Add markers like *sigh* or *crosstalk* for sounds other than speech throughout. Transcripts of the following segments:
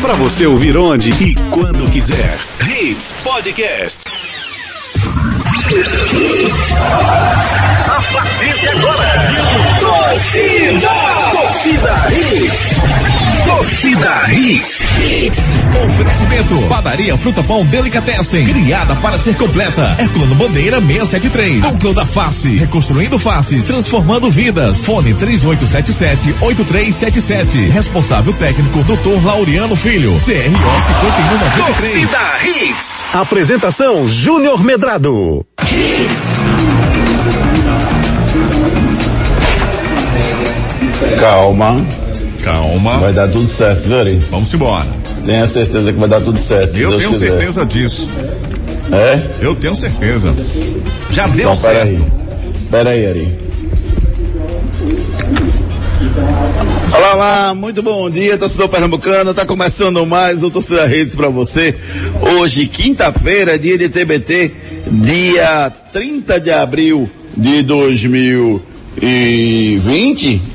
Para você ouvir onde e quando quiser. Hits Podcast. A partir de agora, torcida, torcida Hits. Torcida Hits. Oferecimento. Padaria Fruta Pão Delicatessen. Criada para ser completa. Econo Bandeira 673. Núcleo da Face. Reconstruindo faces. Transformando vidas. Fone 3877-8377. Responsável técnico Dr. Laureano Filho. CRO 5193. Torcida Hits. Apresentação Júnior Medrado. Calma, Calma. vai dar tudo certo, viu, Ari? Vamos embora. Tenha certeza que vai dar tudo certo. Eu tenho quiser. certeza disso. É? Eu tenho certeza. Já deu Então, certo. peraí. Peraí, Ari. Olá, olá, muito bom dia, torcedor pernambucano. Tá começando mais o Torcida Redes pra você. Hoje, quinta-feira, dia de TBT, dia 30 de abril de 2020.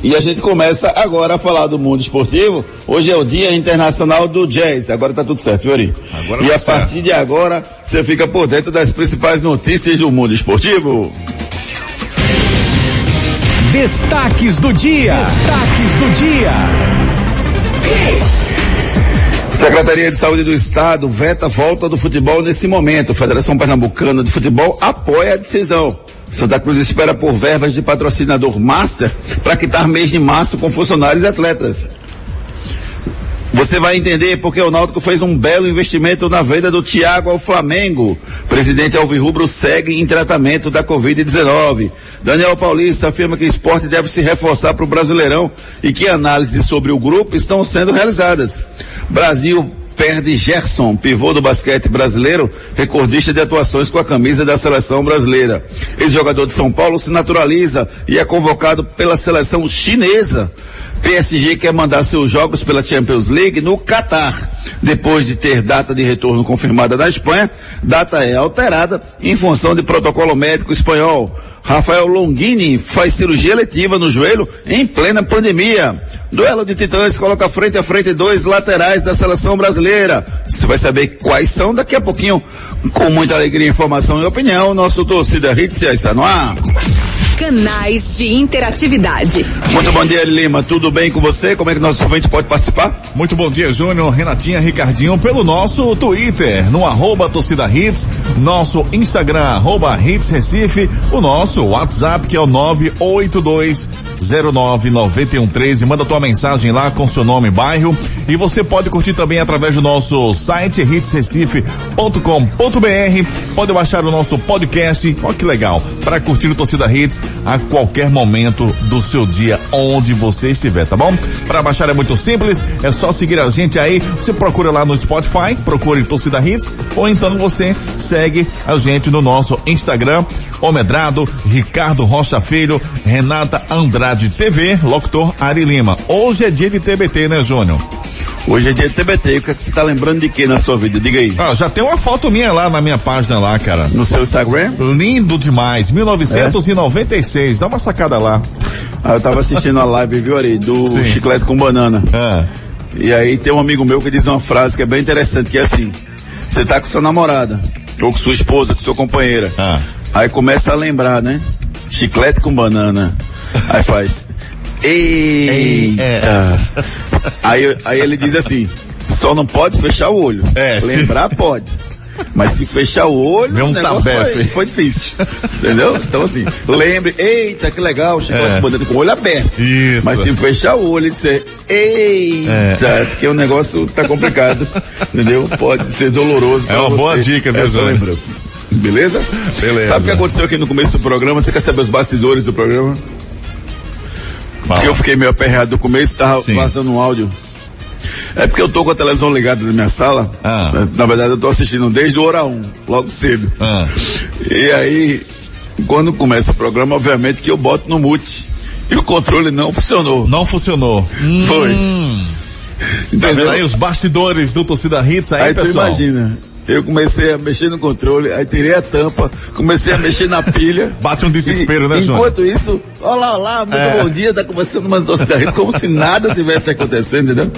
E a gente começa agora a falar do mundo esportivo. Hoje é o Dia Internacional do Jazz. Agora tá tudo certo, viu, Ari? Agora e tá a partir certo. de agora, você fica por dentro das principais notícias do mundo esportivo. Destaques do dia. Destaques do dia. Secretaria de Saúde do Estado veta a volta do futebol nesse momento. Federação Pernambucana de Futebol apoia a decisão. Santa Cruz espera por verbas de patrocinador master para quitar mês de março com funcionários e atletas. Você vai entender porque o Náutico fez um belo investimento na venda do Thiago ao Flamengo. Presidente Alvirrubro segue em tratamento da Covid-19. Daniel Paulista afirma que o esporte deve se reforçar para o Brasileirão e que análises sobre o grupo estão sendo realizadas. Brasil perde Gerson, pivô do basquete brasileiro, recordista de atuações com a camisa da seleção brasileira. Ex-jogador de São Paulo se naturaliza e é convocado pela seleção chinesa. PSG quer mandar seus jogos pela Champions League no Catar. Depois de ter data de retorno confirmada na Espanha, data é alterada em função de protocolo médico espanhol. Rafael Longini faz cirurgia letiva no joelho em plena pandemia. Duelo de titãs coloca frente a frente dois laterais da seleção brasileira. Você vai saber quais são daqui a pouquinho. Com muita alegria, informação e opinião, nosso torcida Hits está. Canais de interatividade. Muito bom dia, Lima. Tudo bem com você? Como é que nosso ouvinte pode participar? Muito bom dia, Júnior, Renatinha, Ricardinho, pelo nosso Twitter, no arroba torcida hits, nosso Instagram, arroba hits Recife, o nosso WhatsApp, que é o 982 099113. Manda tua mensagem lá com seu nome e bairro. E você pode curtir também através do nosso site hitsrecife.com.br. Pode baixar o nosso podcast. Olha que legal. Para curtir o Torcida Hits a qualquer momento do seu dia, onde você estiver, tá bom? Para baixar é muito simples. É só seguir a gente aí. Você procura lá no Spotify, procure Torcida Hits. Ou então você segue a gente no nosso Instagram, Omedrado, Ricardo Rocha Filho, Renata Andrade TV, locutor Ari Lima. Hoje é dia de TBT, né, Júnior? Hoje é dia de TBT. O que, é que você está lembrando de que na sua vida? Diga aí. Ah, já tem uma foto minha lá na minha página lá, cara. No seu Instagram? Lindo demais, 1996. Dá uma sacada lá. Ah, eu tava assistindo a live, viu, Ari? Do Sim. Chiclete com Banana. Ah, E aí tem um amigo meu que diz uma frase que é bem interessante, que é assim, você tá com sua namorada, ou com sua esposa, com sua companheira. ah. Aí começa a lembrar, né? Chiclete com banana. Aí faz. *laughs* Eita! É. Aí, aí ele diz assim, só não pode fechar o olho. É, se- Lembrar pode. Mas se fechar o olho, Vê um negócio tabefe. foi, foi difícil. Entendeu? Então assim, lembre, eita, que legal, chiclete É. banana com o olho aberto. Isso. Mas se fechar o olho e dizer, eita, É. porque o negócio tá complicado, entendeu? Pode ser doloroso. É uma você. boa dica, lembrança. Beleza? Beleza. Sabe o que aconteceu aqui no começo do programa? Você quer saber os bastidores do programa? Fala. Porque eu fiquei meio aperreado no começo, tava Sim. vazando um áudio. É porque eu tô com a televisão ligada na minha sala. Ah. Na, verdade eu tô assistindo desde o hora 1, logo cedo. Ah. E aí, quando começa o programa, obviamente que eu boto no mute. E o controle não funcionou. Não funcionou. Foi. Tá Entendeu? aí os bastidores do Torcida Hits aí, Aí pessoal? imagina, eu comecei a mexer no controle, aí tirei a tampa, comecei a mexer na pilha. *laughs* Bate um desespero, E- né, Júnior? Enquanto isso, Olá, olá, muito é. bom dia. Tá começando uma torcida como se nada tivesse acontecendo, entendeu?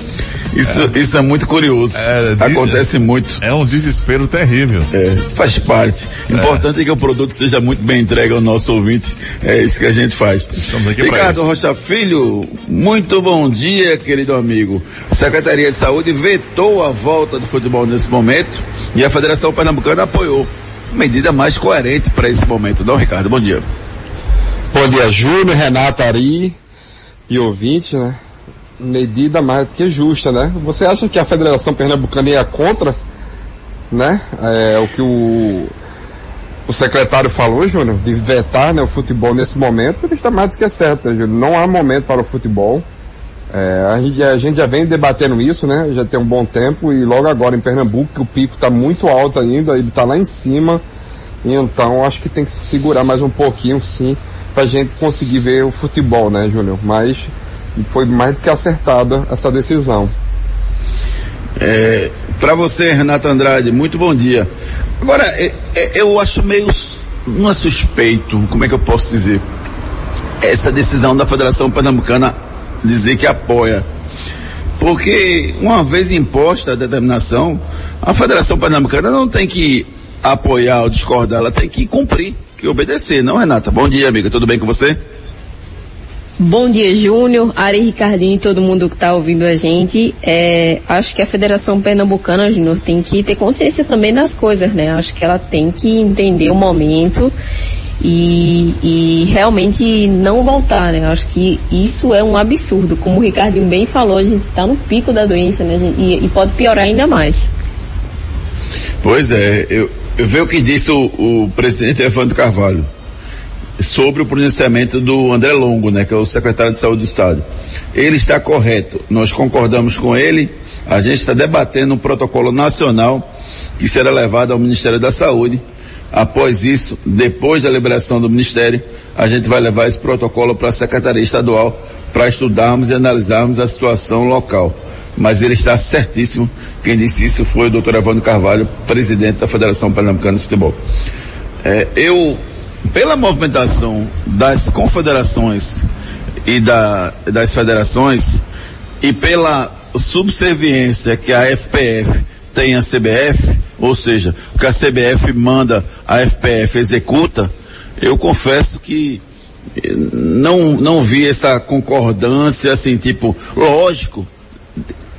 Isso é, isso é muito curioso. É, Acontece muito. É um desespero terrível. É, faz parte. É. Importante é que o produto seja muito bem entregue ao nosso ouvinte. É isso que a gente faz. Estamos aqui Ricardo Rocha Filho, muito bom dia, querido amigo. Secretaria de Saúde vetou a volta do futebol nesse momento e a Federação Pernambucana apoiou. Medida mais coerente para esse momento, não, Ricardo? Bom dia. Bom dia, Júnior, Renata Ari e ouvinte, né? Medida mais do que justa, né? Você acha que a Federação Pernambucana ia contra, né? É, o que o, o secretário falou, Júnior, de vetar né, o futebol nesse momento, ele está mais do que certo, né, Júnior? Não há momento para o futebol. É, a, gente, a gente já vem debatendo isso, né? Já tem um bom tempo e logo agora em Pernambuco, que o pico está muito alto ainda, ele está lá em cima. Então acho que tem que se segurar mais um pouquinho, sim, pra gente conseguir ver o futebol, né, Júnior? Mas foi mais do que acertada essa decisão. É, para você, Renato Andrade, muito bom dia. Agora, é, é, eu acho meio não é suspeito, como é que eu posso dizer? Essa decisão da Federação Pernambucana dizer que apoia. Porque uma vez imposta a determinação, a Federação Pernambucana não tem que apoiar ou discordar, ela tem que cumprir que obedecer, não, Renata? Bom dia, amiga. Tudo bem com você? Bom dia, Júnior, Ari Ricardinho e todo mundo que está ouvindo a gente. É, acho que a Federação Pernambucana, Júnior, tem que ter consciência também das coisas, né? Acho que ela tem que entender o momento e, e realmente não voltar, né? Acho que isso é um absurdo. Como o Ricardinho bem falou, a gente está no pico da doença, né? E, e, pode piorar ainda mais. Pois é, eu, vejo o que disse o, o presidente Evandro Carvalho sobre o pronunciamento do André Longo, né, que é o secretário de saúde do estado. Ele está correto, nós concordamos com ele, a gente está debatendo um protocolo nacional que será levado ao Ministério da Saúde. Após isso, depois da liberação do Ministério, a gente vai levar esse protocolo para a Secretaria Estadual para estudarmos e analisarmos a situação local mas ele está certíssimo. Quem disse isso foi o doutor Evandro Carvalho, presidente da Federação Pernambucana de Futebol. É, eu, pela movimentação das confederações e da, das federações, e pela subserviência que a FPF tem à CBF, ou seja, o que a CBF manda, a FPF executa, eu confesso que não, não vi essa concordância, assim, tipo, lógico,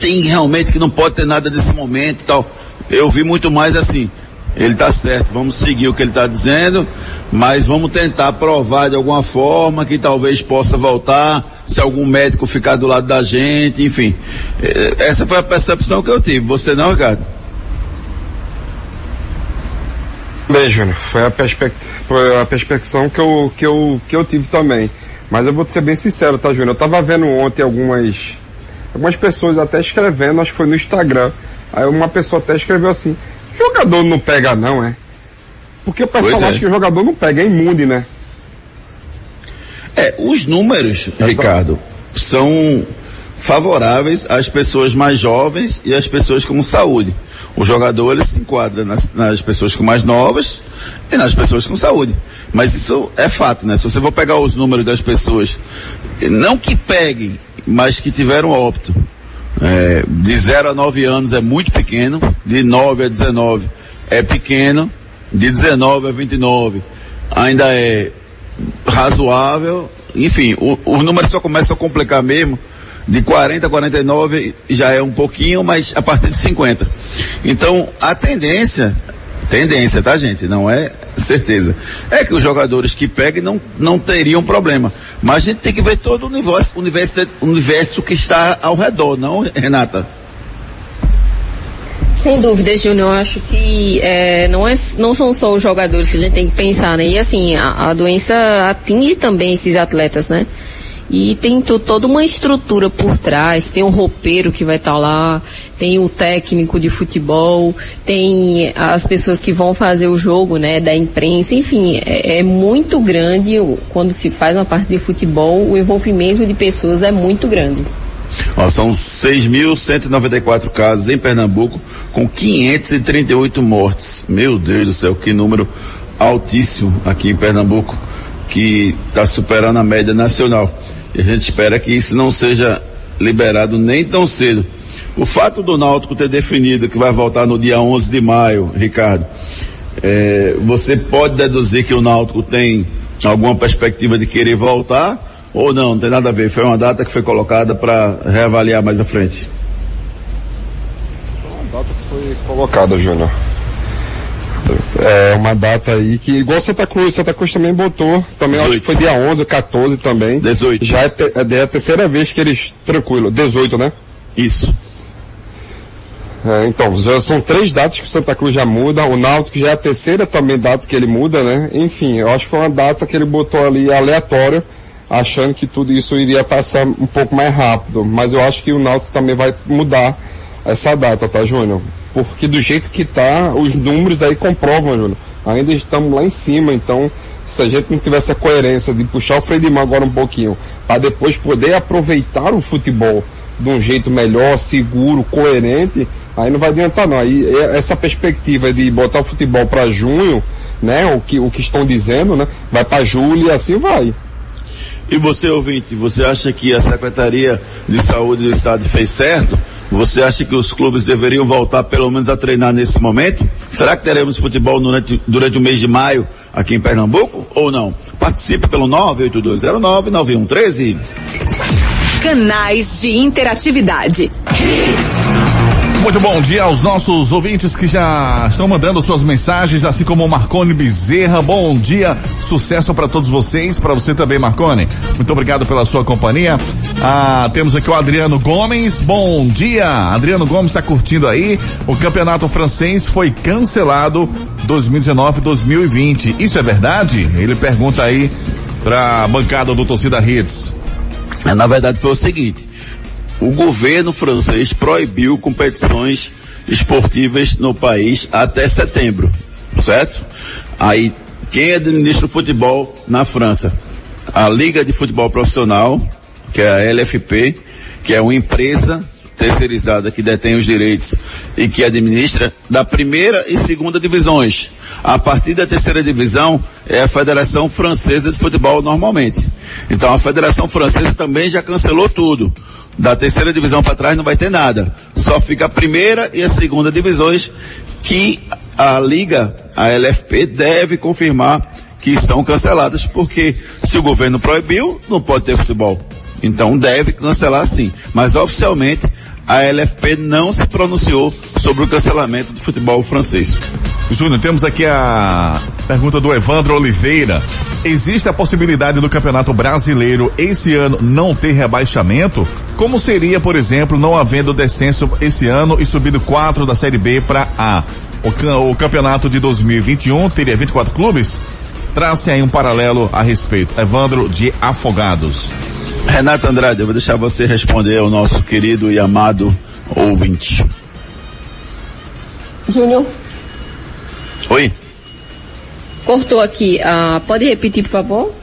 tem realmente que não pode ter nada desse momento e tal. Eu vi muito mais assim. Ele está certo, vamos seguir o que ele está dizendo, mas vamos tentar provar de alguma forma que talvez possa voltar, se algum médico ficar do lado da gente, enfim. É, essa foi a percepção que eu tive. Você não, Ricardo? Bem, Júnior, foi a, perspect... foi a perspecção que eu, que, eu, que eu tive também. Mas eu vou te ser bem sincero, tá, Júnior? Eu tava vendo ontem algumas Algumas pessoas até escrevendo, acho que foi no Instagram. Aí uma pessoa até escreveu assim, jogador não pega não, é? Porque o pessoal é. acha que o jogador não pega, é imune, né? É, os números, Exato. Ricardo, são favoráveis às pessoas mais jovens e às pessoas com saúde. O jogador ele se enquadra nas, nas, pessoas com mais novas e nas pessoas com saúde. Mas isso é fato, né? Se você for pegar os números das pessoas, não que peguem mas que tiveram óbito. É, de 0 a 9 anos é muito pequeno, de 9 a 19 é pequeno, de 19 a 29 ainda é razoável, enfim, o, número só começa a complicar mesmo, de 40 a 49 já é um pouquinho, mas a partir de 50. Então, a tendência Tendência, tá, gente? Não é *laughs* certeza. É que os jogadores que pegam não, não teriam problema. Mas a gente tem que ver todo o universo, universo, universo que está ao redor, não, Renata? Sem dúvida, Júnior, eu acho que é, não, é, não são só os jogadores que a gente tem que pensar, né? E assim, a, a doença atinge também esses atletas, né? E tem toda uma estrutura por trás, tem o roupeiro que vai estar tá lá, tem o técnico de futebol, tem as pessoas que vão fazer o jogo, né, da imprensa, enfim, é, é muito grande quando se faz uma parte de futebol, o envolvimento de pessoas é muito grande. Ó, são 6.194 casos em Pernambuco, com 538 mortes. Meu Deus do céu, que número altíssimo aqui em Pernambuco. que está superando a média nacional. E a gente espera que isso não seja liberado nem tão cedo. O fato do Náutico ter definido que vai voltar no dia 11 de maio, Ricardo, é, você pode deduzir que o Náutico tem alguma perspectiva de querer voltar ou não? Não tem nada a ver. Foi uma data que foi colocada para reavaliar mais à frente. Uma data que foi colocada, Júnior. É uma data aí que, igual Santa Cruz, Santa Cruz também botou, também 18. acho que foi dia 11, 14 também. 18. Já é, te, é a terceira vez que eles, tranquilo, 18, né? Isso. É, então, já são três datas que o Santa Cruz já muda, o Náutico já é a terceira também data que ele muda, né? Enfim, eu acho que foi uma data que ele botou ali aleatória, achando que tudo isso iria passar um pouco mais rápido. Mas eu acho que o Náutico também vai mudar essa data, tá, Júnior? Porque do jeito que tá, os números aí comprovam, Júnior. Ainda estamos lá em cima, então se a gente não tivesse a coerência de puxar o freio de mão agora um pouquinho, para depois poder aproveitar o futebol de um jeito melhor, seguro, coerente, aí não vai adiantar não. Aí essa perspectiva de botar o futebol para junho, né, o que, o que estão dizendo, né, vai para julho e assim vai. E você, ouvinte, você acha que a Secretaria de Saúde do Estado fez certo? Você acha que os clubes deveriam voltar pelo menos a treinar nesse momento? Será que teremos futebol durante, durante o mês de maio aqui em Pernambuco ou não? Participe pelo 982099113. Canais de interatividade. Muito bom dia aos nossos ouvintes que já estão mandando suas mensagens, assim como o Marcone Bezerra. Bom dia, sucesso para todos vocês, para você também, Marcone. Muito obrigado pela sua companhia. Ah, temos aqui o Adriano Gomes. Bom dia, Adriano Gomes está curtindo aí. O campeonato francês foi cancelado 2019-2020. Isso é verdade? Ele pergunta aí para a bancada do Torcida Hits. Na verdade foi o seguinte o governo francês proibiu competições esportivas no país até setembro, certo? Aí, quem administra o futebol na França? A Liga de Futebol Profissional, que é a LFP, que é uma empresa terceirizada que detém os direitos e que administra da primeira e segunda divisões. A partir da terceira divisão é a Federação Francesa de Futebol normalmente. Então a Federação Francesa também já cancelou tudo. Da terceira divisão para trás não vai ter nada. Só fica a primeira e a segunda divisões que a liga, a LFP, deve confirmar que estão canceladas, porque se o governo proibiu, não pode ter futebol. Então deve cancelar sim. Mas oficialmente a LFP não se pronunciou sobre o cancelamento do futebol francês. Júnior, temos aqui a pergunta do Evandro Oliveira. Existe a possibilidade do Campeonato Brasileiro esse ano não ter rebaixamento? Como seria, por exemplo, não havendo descenso esse ano e subindo quatro da Série B para A? O, o campeonato de 2021 teria 24 clubes? Trace aí um paralelo a respeito. Evandro de Afogados. Renato Andrade, eu vou deixar você responder ao nosso querido e amado ouvinte. Júnior. Oi. Cortou aqui. Uh, pode repetir, por favor?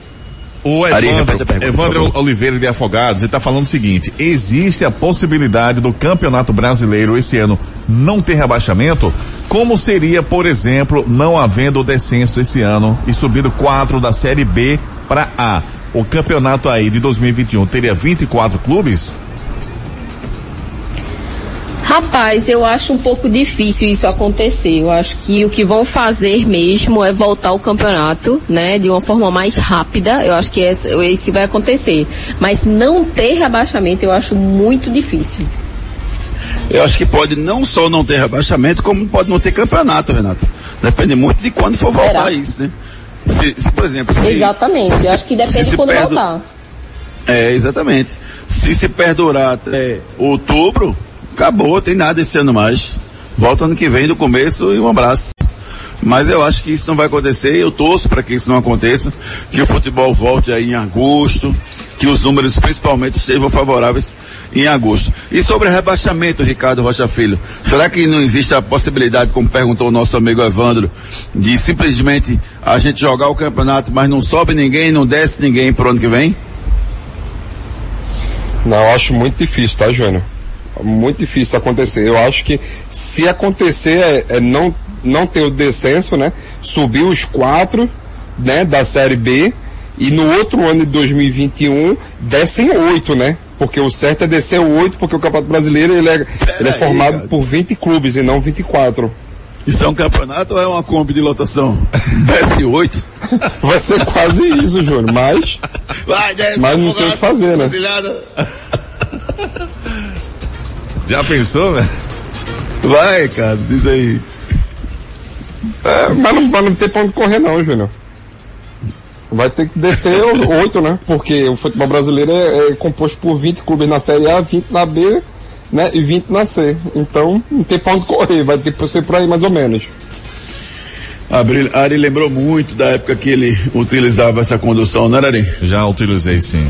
O Evandro, Evandro Oliveira de Afogados, está falando o seguinte, existe a possibilidade do Campeonato Brasileiro esse ano não ter rebaixamento? Como seria, por exemplo, não havendo descenso esse ano e subindo quatro da Série B para A? O campeonato aí de 2021 teria 24 clubes? Rapaz, eu acho um pouco difícil isso acontecer. Eu acho que o que vão fazer mesmo é voltar o campeonato, né, de uma forma mais rápida. Eu acho que esse vai acontecer. Mas não ter rebaixamento eu acho muito difícil. Eu acho que pode não só não ter rebaixamento, como pode não ter campeonato, Renato. Depende muito de quando for voltar Será? isso, né? Se, se, por exemplo, se, Exatamente, se, eu acho que depende de quando perdu... voltar. É, exatamente. Se se perdurar até outubro, acabou, tem nada esse ano mais. Volta ano que vem do começo e um abraço. Mas eu acho que isso não vai acontecer, eu torço para que isso não aconteça, que o futebol volte aí em agosto, que os números principalmente estejam favoráveis em agosto. E sobre rebaixamento, Ricardo Rocha Filho, será que não existe a possibilidade, como perguntou o nosso amigo Evandro, de simplesmente a gente jogar o campeonato, mas não sobe ninguém, não desce ninguém pro ano que vem? Não, acho muito difícil, tá, Júnior? Muito difícil acontecer. Eu acho que se acontecer é, é não, não ter o descenso, né? Subir os quatro, né, da série B e no outro ano de 2021 descem oito, né? Porque o certo é descer oito, porque o Campeonato Brasileiro ele é, ele é aí, formado cara. por 20 clubes e não 24. Isso é um campeonato ou é uma Kombi de lotação? *laughs* Desce 8. Vai ser quase isso, Júnior, mas Vai, desce. Mas não tem o que fazer, né? *laughs* Já pensou, velho? Vai, cara, diz aí. É, mas não, mas não tem pra onde correr não, Júnior. Vai ter que descer *laughs* oito, né? Porque o futebol brasileiro é, é composto por 20 clubes na Série A, 20 na B, né? E 20 na C. Então, não tem pra onde correr, vai ter que ser por aí mais ou menos. Ari, Ari lembrou muito da época que ele utilizava essa condução, né, Ari? Já utilizei sim.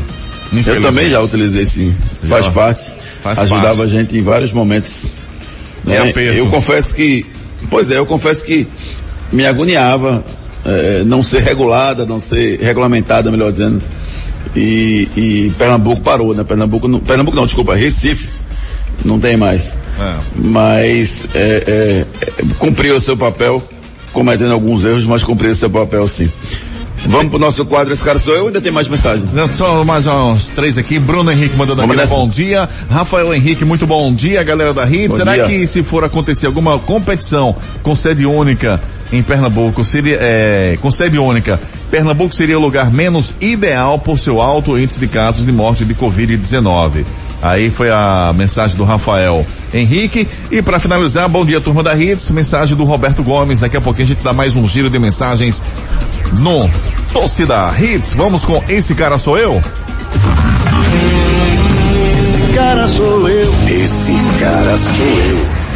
Eu também já utilizei sim. Já. Faz parte. Faz ajudava parte. a gente em vários momentos. De né? Eu confesso que, pois é, eu confesso que me agoniava eh, não ser regulada, não ser regulamentada, melhor dizendo. E, e Pernambuco parou, né? Pernambuco não, Pernambuco não, desculpa, Recife não tem mais. É. Mas é, é, é, cumpriu o seu papel, cometendo alguns erros, mas cumpriu o seu papel sim. Vamos pro nosso quadro, esse cara sou eu, ainda tem mais mensagem. Não, Só mais uns três aqui. Bruno Henrique mandando nessa. bom dia. Rafael Henrique, muito bom dia, galera da Hit. Bom Será dia. que se for acontecer alguma competição com sede única em Pernambuco, seria, é, com sede única, Pernambuco seria o lugar menos ideal por seu alto índice de casos de morte de Covid-19? Aí foi a mensagem do Rafael Henrique. E para finalizar, bom dia turma da Hits, mensagem do Roberto Gomes. Daqui a pouquinho a gente dá mais um giro de mensagens no Torcida Hits. Vamos com Esse Cara Sou Eu? Esse cara sou eu.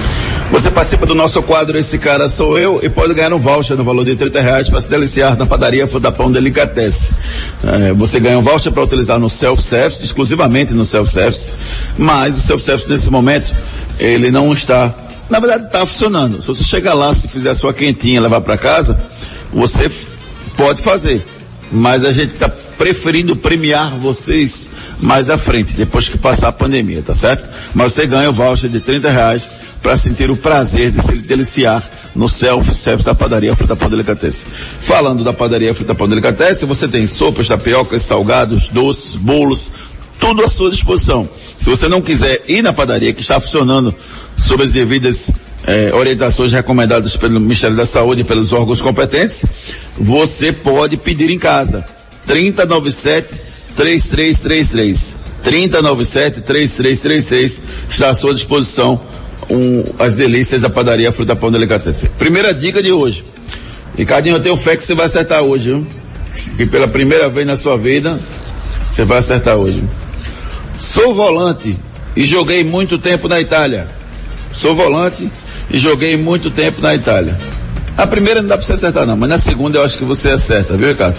Você participa do nosso quadro Esse Cara Sou Eu e pode ganhar um voucher no valor de 30 reais para se deliciar na padaria Frutapão Delicatesse. É, você ganha um voucher para utilizar no self-service, exclusivamente no self-service, mas o self-service nesse momento, ele não está, na verdade está funcionando. Se você chegar lá, se fizer a sua quentinha levar para casa, você pode fazer. Mas a gente está preferindo premiar vocês mais à frente, depois que passar a pandemia, tá certo? Mas você ganha o voucher de 30 reais para sentir o prazer de se deliciar no self-service da padaria Fruta Pão Delicatessen. Falando da padaria Fruta Pão Delicatessen, você tem sopas, tapiocas, salgados, doces, bolos, tudo à sua disposição. Se você não quiser ir na padaria que está funcionando sob as devidas eh, orientações recomendadas pelo Ministério da Saúde e pelos órgãos competentes, você pode pedir em casa. 3097 3333. 3097 3333 está à sua disposição um, as delícias da padaria Fruta Pão Delicatessen. Primeira dica de hoje. Ricardinho, eu tenho fé que você vai acertar hoje, viu? Que pela primeira vez na sua vida, você vai acertar hoje. Sou volante e joguei muito tempo na Itália. Sou volante e joguei muito tempo na Itália. A primeira não dá pra você acertar não, mas na segunda eu acho que você acerta, viu, Ricardo?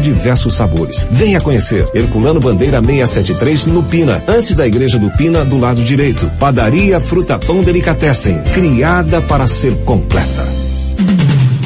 diversos sabores. Venha conhecer. Herculano Bandeira 673 no Pina, antes da igreja do Pina, do lado direito. Padaria Fruta Pão Delicatessen, criada para ser completa.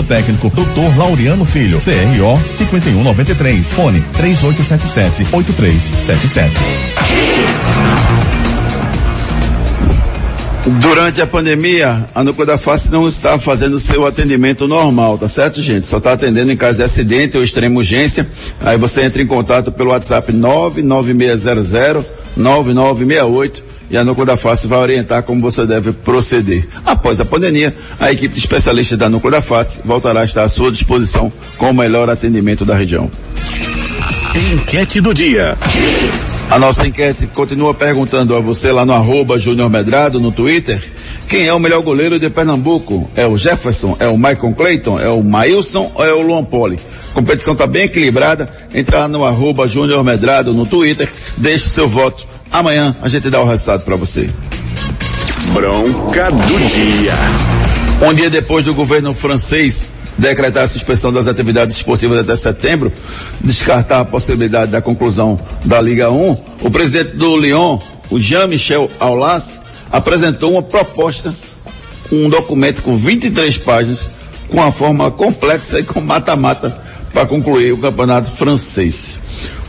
técnico, Dr. Laureano Filho, CRO 5193, fone 3877 8377. Durante a pandemia, a Núcleo da Face não está fazendo seu atendimento normal, tá certo, gente? Só está atendendo em caso de acidente ou extrema urgência. Aí você entra em contato pelo WhatsApp 99600 9968 e a Núcleo da Face vai orientar como você deve proceder. Após a pandemia, a equipe de especialistas da Núcleo da Face voltará a estar à sua disposição com o melhor atendimento da região. Enquete do dia. A nossa enquete continua perguntando a você lá no arroba Júnior Medrado no Twitter, quem é o melhor goleiro de Pernambuco? É o Jefferson? É o Michael Clayton? É o Mailson ou é o Luan Poli? A competição está bem equilibrada. Entra lá no arroba Júnior Medrado no Twitter, deixe seu voto. Amanhã a gente dá o resultado para você. Bronca do dia. Um dia depois do governo francês decretar a suspensão das atividades esportivas até setembro, descartar a possibilidade da conclusão da Liga 1, o presidente do Lyon, o Jean-Michel Aulas, apresentou uma proposta, um documento com 23 páginas, com uma fórmula complexa e com mata-mata para concluir o campeonato francês.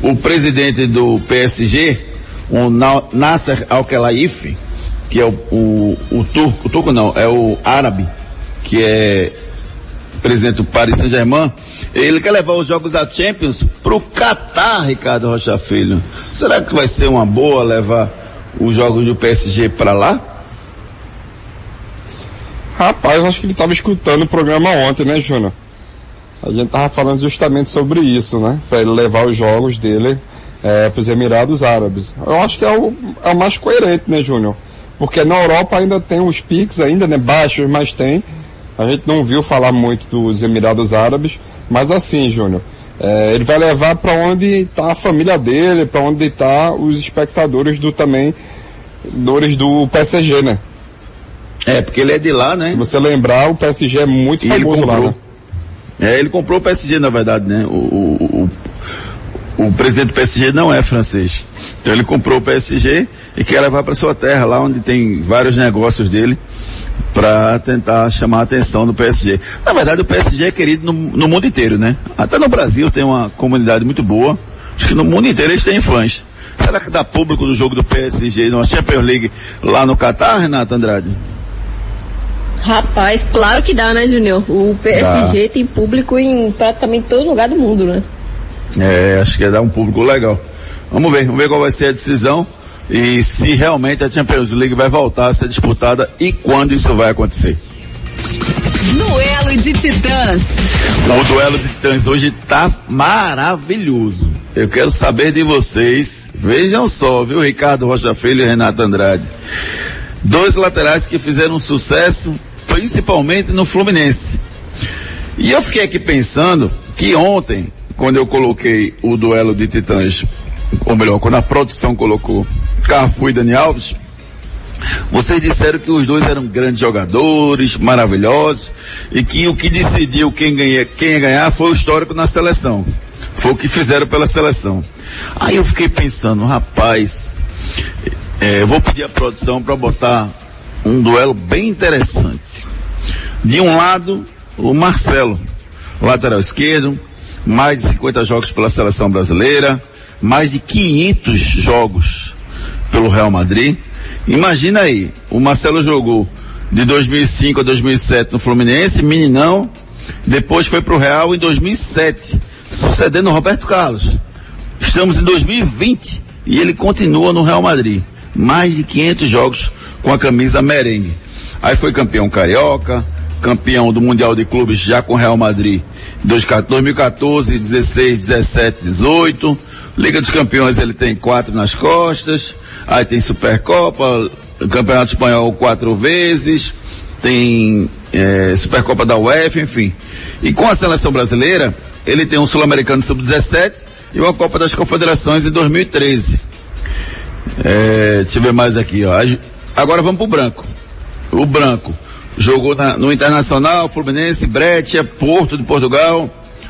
O presidente do PSG, o Nasser Al-Khelaifi, que é o, o, o turco, o turco não, é o árabe, que é presidente do Paris Saint-Germain, ele quer levar os jogos da Champions para o Catar, Ricardo Rocha Filho. Será que vai ser uma boa levar os jogos do PSG para lá? Rapaz, acho que ele estava escutando o programa ontem, né, Júnior? A gente tava falando justamente sobre isso, né? Para ele levar os jogos dele é, para os Emirados Árabes. Eu acho que é o, é o mais coerente, né, Júnior? Porque na Europa ainda tem os piques ainda, né? Baixos, mas tem. A gente não viu falar muito dos Emirados Árabes, mas assim, Júnior, é, ele vai levar para onde está a família dele, para onde está os espectadores do também, dores do PSG, né? É, porque ele é de lá, né? Se você lembrar, o PSG é muito E famoso lá, né? É, ele comprou o PSG, na verdade, né? O, o, o, o presidente do PSG não é francês. Então ele comprou o PSG e quer levar para sua terra, lá onde tem vários negócios dele, para tentar chamar a atenção do PSG. Na verdade, o PSG é querido no, no mundo inteiro, né? Até no Brasil tem uma comunidade muito boa. Acho que no mundo inteiro eles têm fãs. Será que dá público no jogo do PSG na Champions League lá no Catar, Renato Andrade? Rapaz, claro que dá, né, Júnior? O PSG tem público em praticamente todo lugar do mundo, né? É, acho que ia dar um público legal. Vamos ver, vamos ver qual vai ser a decisão e se realmente a Champions League vai voltar a ser disputada e quando isso vai acontecer. Duelo de titãs. O duelo de titãs hoje tá maravilhoso. Eu quero saber de vocês. Vejam só, viu, Ricardo Rocha Filho e Renato Andrade. Dois laterais que fizeram sucesso, principalmente no Fluminense. E eu fiquei aqui pensando que ontem, quando eu coloquei o duelo de titãs, ou melhor, quando a produção colocou Cafu e Dani Alves, vocês disseram que os dois eram grandes jogadores, maravilhosos, e que o que decidiu quem, ganha, quem ia ganhar foi o histórico na seleção. Foi o que fizeram pela seleção. Aí eu fiquei pensando, rapaz, é, eu vou pedir à produção para botar um duelo bem interessante. De um lado, o Marcelo, lateral esquerdo, mais de 50 jogos pela seleção brasileira, mais de 500 jogos pelo Real Madrid. Imagina aí, o Marcelo jogou de 2005 a 2007 no Fluminense, meninão, depois foi pro Real em 2007, sucedendo o Roberto Carlos. Estamos em 2020 e ele continua no Real Madrid. Mais de 500 jogos com a camisa merengue. Aí foi campeão carioca, campeão do Mundial de Clubes já com Real Madrid 2014, 16, 17, 18. Liga dos Campeões ele tem quatro nas costas. Aí tem Supercopa, Campeonato Espanhol quatro vezes. Tem é, Supercopa da UEFA, enfim. E com a seleção brasileira, ele tem um Sul-Americano Sub-17 e uma Copa das Confederações em 2013. É, deixa eu ver mais aqui, ó. Agora vamos pro branco. O branco jogou na, no Internacional, Fluminense, Breccia, Porto de Portugal,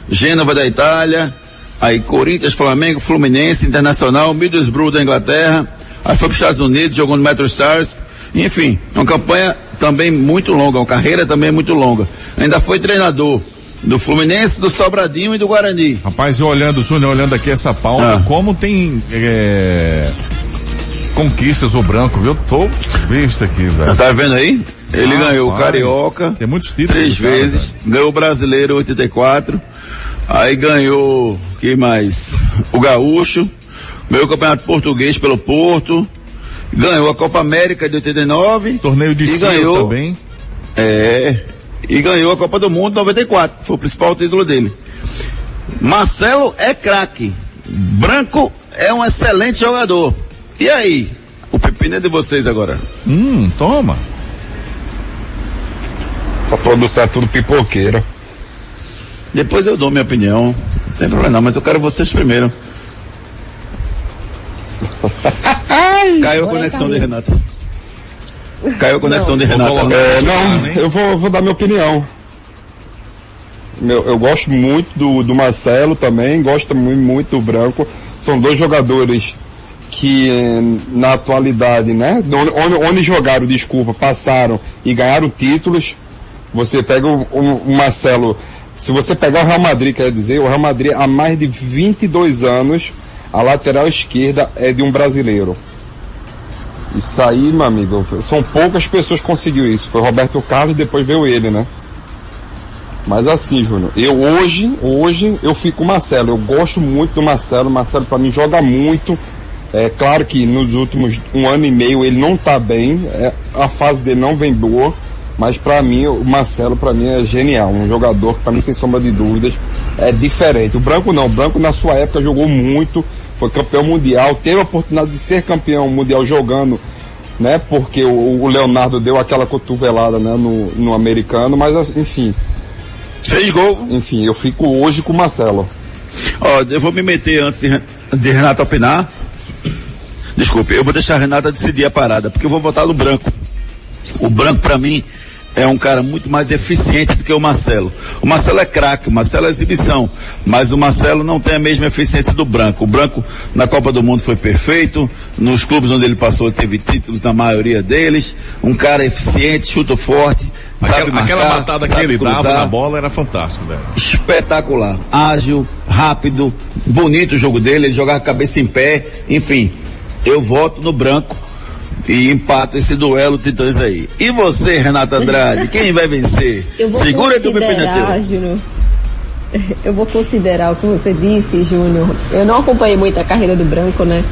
Gênova da Itália, aí Corinthians, Flamengo, Fluminense, Internacional, Middlesbrough da Inglaterra, aí foi para os Estados Unidos, jogou no Metro Stars, enfim, uma campanha também muito longa, uma carreira também muito longa. Ainda foi treinador do Fluminense, do Sobradinho e do Guarani. Rapaz, eu olhando, Júnior, olhando aqui essa pauta, Ah. como tem é, conquistas o branco, viu? Tô visto aqui, velho. Tá vendo aí? Ele Rapaz, ganhou o Carioca Tem muitos títulos. três cara, vezes, ganhou o Brasileiro 84, aí ganhou, que mais? O Gaúcho, ganhou o Campeonato Português pelo Porto, ganhou a Copa América de 89. velho. Torneio de e ganhou, também. É, e ganhou a Copa do Mundo 94, que foi o principal título dele. Marcelo é craque, Branco é um excelente jogador. E aí? O pepino é de vocês agora. Hum, toma. Essa produção é tudo pipoqueira. Depois eu dou minha opinião. Não tem problema não, mas eu quero vocês primeiro. Caiu a conexão de Renato. Caiu a conexão de Renato. É, não, eu vou, vou dar minha opinião. Meu, eu gosto muito do, do Marcelo também, gosto muito, muito do Branco. São dois jogadores que na atualidade, né, onde, onde jogaram, desculpa, passaram e ganharam títulos. Você pega o, o, Marcelo, se você pegar o Real Madrid, quer dizer, o Real Madrid há mais de 22 anos, a lateral esquerda é de um brasileiro. Isso aí, meu amigo, são poucas pessoas que conseguiu isso. Foi Roberto Carlos depois veio ele, né? Mas assim, Júnior, eu hoje, hoje eu fico com o Marcelo. Eu gosto muito do Marcelo. O Marcelo para mim joga muito. É claro que nos últimos um ano e meio ele não tá bem. É, a fase dele não vem boa. Mas para mim, o Marcelo para mim é genial. Um jogador que para mim, sem sombra de dúvidas, é diferente. O Branco não. O Branco na sua época jogou muito. Foi campeão mundial. Teve a oportunidade de ser campeão mundial jogando né? Porque o, o, Leonardo deu aquela cotovelada, né? No, no americano, mas enfim. Fez gol. Enfim, eu fico hoje com o Marcelo. Ó, eu vou me meter antes de, de Renata opinar. Desculpe, eu vou deixar a Renata decidir a parada, porque eu vou votar no branco. O branco para mim é um cara muito mais eficiente do que o Marcelo. O Marcelo é craque, o Marcelo é exibição, mas o Marcelo não tem a mesma eficiência do Branco. O Branco na Copa do Mundo foi perfeito, nos clubes onde ele passou ele teve títulos na maioria deles, um cara eficiente, chuta forte, sabe Aquela, marcar, aquela matada que sabe ele cruzar. dava na bola era fantástico, velho. Espetacular, ágil, rápido, bonito o jogo dele, ele jogava a cabeça em pé, enfim, eu voto no Branco e empato esse duelo titãs aí. E você, Renata Andrade, quem vai vencer? *laughs* Eu vou Segura que o pepino é teu. Eu vou considerar o que você disse, Júnior. Eu não acompanhei muito a carreira do Branco, né?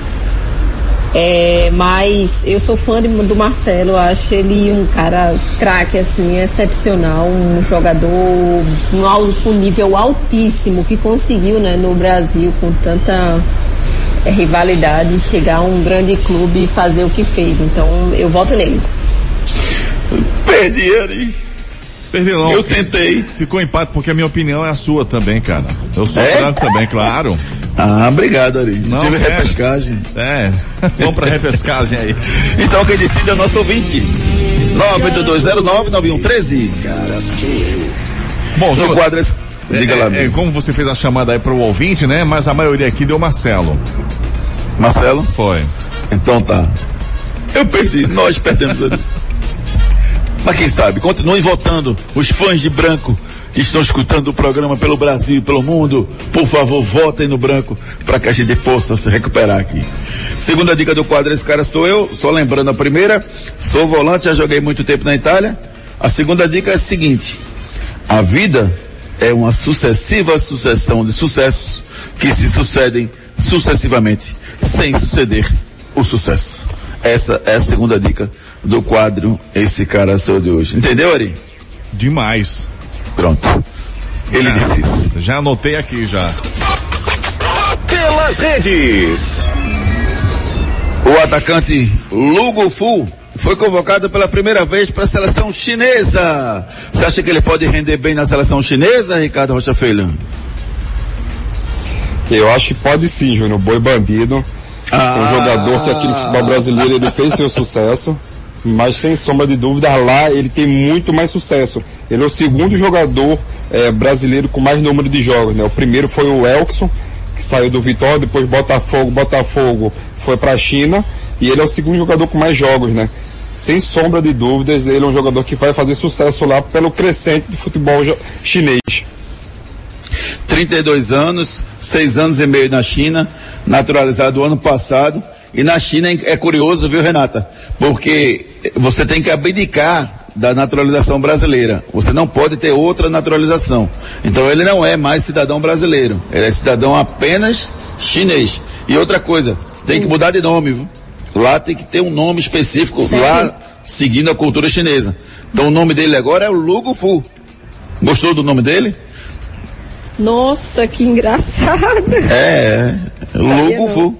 É, mas eu sou fã de- do Marcelo, eu acho ele um cara craque, assim, excepcional, um jogador um, com nível altíssimo que conseguiu, né, no Brasil com tanta rivalidade chegar a um grande clube e fazer o que fez. Então eu voto nele. Perdi ali. Perdeu não. Eu tentei. Ficou empate porque a minha opinião é a sua também, cara. Eu sou É? branco também, claro. Ah, obrigado, Ari. Não, Tive sério. repescagem. É. *laughs* Vamos pra repescagem aí. Então quem decide é o nosso ouvinte. 982099113. Cara, sou eu. Bom, No quadro. É, Diga lá, é, amigo. como você fez a chamada aí pro ouvinte, né? Mas a maioria aqui deu Marcelo. Marcelo? Foi. Então tá. Eu perdi, nós perdemos ali. Mas quem sabe, continuem votando. Os fãs de branco que estão escutando o programa pelo Brasil e pelo mundo, por favor, votem no branco para que a gente possa se recuperar aqui. Segunda dica do quadro, esse cara sou eu, só lembrando a primeira, sou volante, já joguei muito tempo na Itália. A segunda dica é a seguinte, a vida é uma sucessiva sucessão de sucessos que se sucedem sucessivamente, sem suceder o sucesso. Essa é a segunda dica do quadro Esse Cara Sou de hoje. Entendeu, Ari? Demais. Pronto. Ele Já- disse isso. Já anotei aqui já. Pelas redes. O atacante Lugo Fu foi convocado pela primeira vez para a seleção chinesa. Você acha que ele pode render bem na seleção chinesa, Ricardo Rocha Filho? Eu acho que pode sim, Júnior. Boi bandido. Ah. Um jogador que aqui no futebol brasileiro ele fez seu sucesso. Mas sem sombra de dúvida, lá ele tem muito mais sucesso. Ele é o segundo jogador eh, brasileiro com mais número de jogos, né? O primeiro foi o Elkson, que saiu do Vitória, depois Botafogo, Botafogo foi para a China, e ele é o segundo jogador com mais jogos, né? Sem sombra de dúvidas, ele é um jogador que vai fazer sucesso lá pelo crescente do futebol chinês. 32 anos, 6 anos e meio na China, naturalizado ano passado. E na China é é curioso, viu, Renata? Porque você tem que abdicar da naturalização brasileira. Você não pode ter outra naturalização. Então ele não é mais cidadão brasileiro. Ele é cidadão apenas chinês. E outra coisa, tem que mudar de nome, viu? Lá tem que ter um nome específico, Sério? lá seguindo a cultura chinesa. Então o nome dele agora é o Lugo Fu. Gostou do nome dele? Nossa, que engraçado. *laughs* É, é. Lugo Fu.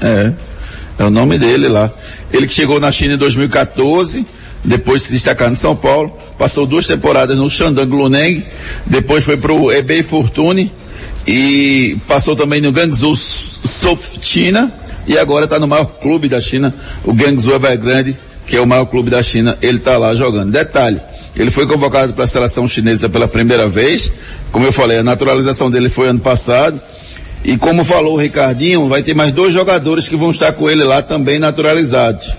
É. É o nome dele lá. Ele que chegou na China em 2014, depois de se destacar em São Paulo, passou duas temporadas no Shandong Luneng, depois foi pro Ebay Fortune e passou também no Guangzhou Soft China e agora está no maior clube da China, o Guangzhou Evergrande, que é o maior clube da China, ele está lá jogando. Detalhe, ele foi convocado para a seleção chinesa pela primeira vez, como eu falei, a naturalização dele foi ano passado, e como falou o Ricardinho, vai ter mais dois jogadores que vão estar com ele lá também naturalizados.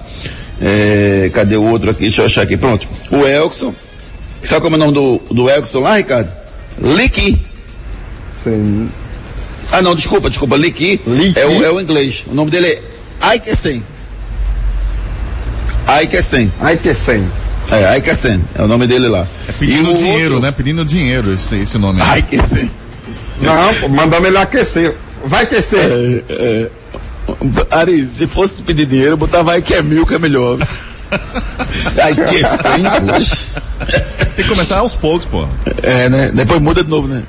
É, cadê o outro aqui? Deixa eu achar aqui. Pronto. O Elkson. Sabe como é o nome do, do Elkson lá, Ricardo? Licky. Sim. Ah, não, desculpa, desculpa. Licky é o, é o inglês. O nome dele é Aikesen. Aikesen. Aikesen. É, Aikesen. É o nome dele lá. É pedindo dinheiro, outro... né? Pedindo dinheiro esse, esse nome. Aikesen. Não, mandamos ele aquecer. Vai aquecer. É, é. Ari, se fosse pedir dinheiro, botava vai que é mil que é melhor. Ai, que é Tem que começar aos poucos, pô. É, né? Depois muda de novo, né?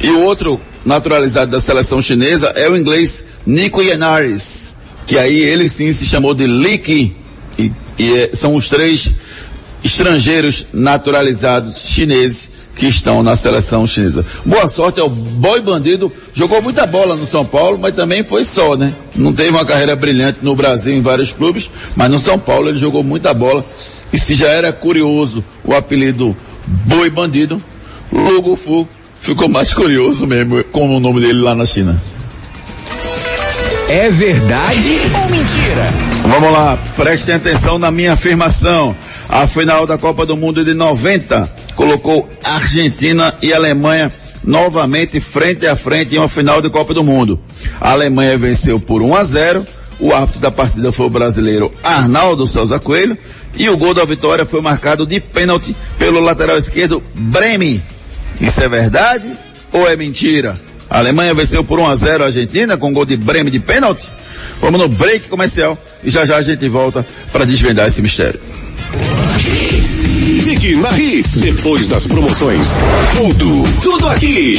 E o outro naturalizado da seleção chinesa é o inglês Nico Yenares, que aí ele sim se chamou de Liki. E, e é, são os três estrangeiros naturalizados chineses que estão na seleção chinesa. Boa sorte ao Boi Bandido, jogou muita bola no São Paulo, mas também foi só, né? Não teve uma carreira brilhante no Brasil em vários clubes, mas no São Paulo ele jogou muita bola. E se já era curioso o apelido Boi Bandido, Lugo Fu ficou mais curioso mesmo com o nome dele lá na China. É verdade ou mentira? Vamos lá, prestem atenção na minha afirmação. A final da Copa do Mundo de 90 colocou Argentina e Alemanha novamente frente a frente em uma final de Copa do Mundo. A Alemanha venceu por 1 a 0. O árbitro da partida foi o brasileiro Arnaldo Souza Coelho e o gol da vitória foi marcado de pênalti pelo lateral esquerdo Bremi. Isso é verdade ou é mentira? A Alemanha venceu por 1 a 0 a Argentina com gol de Breme de pênalti. Vamos no break comercial e já já a gente volta para desvendar esse mistério. Fique na Hits, depois das promoções. Tudo, tudo aqui.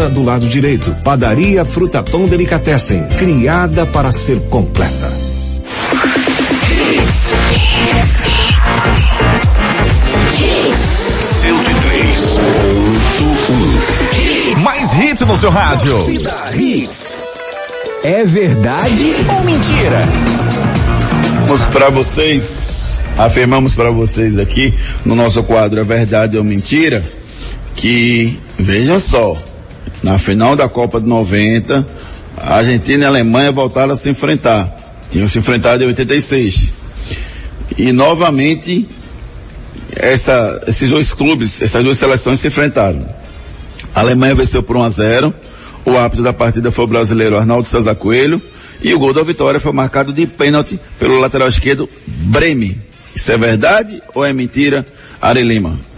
do lado direito. Padaria Fruta Pão Delicatessen, criada para ser completa. Mais hits no seu rádio. É verdade ou mentira? Vamos para vocês, afirmamos para vocês aqui no nosso quadro É Verdade ou Mentira, que, veja só, na final da Copa de 90, a Argentina e a Alemanha voltaram a se enfrentar. Tinham se enfrentado em 86. E novamente, essa, esses dois clubes, essas duas seleções se enfrentaram. A Alemanha venceu por 1 a 0. O árbitro da partida foi o brasileiro Arnaldo César Coelho. E o gol da vitória foi marcado de pênalti pelo lateral esquerdo Breme. Isso é verdade ou é mentira, Ari Lima?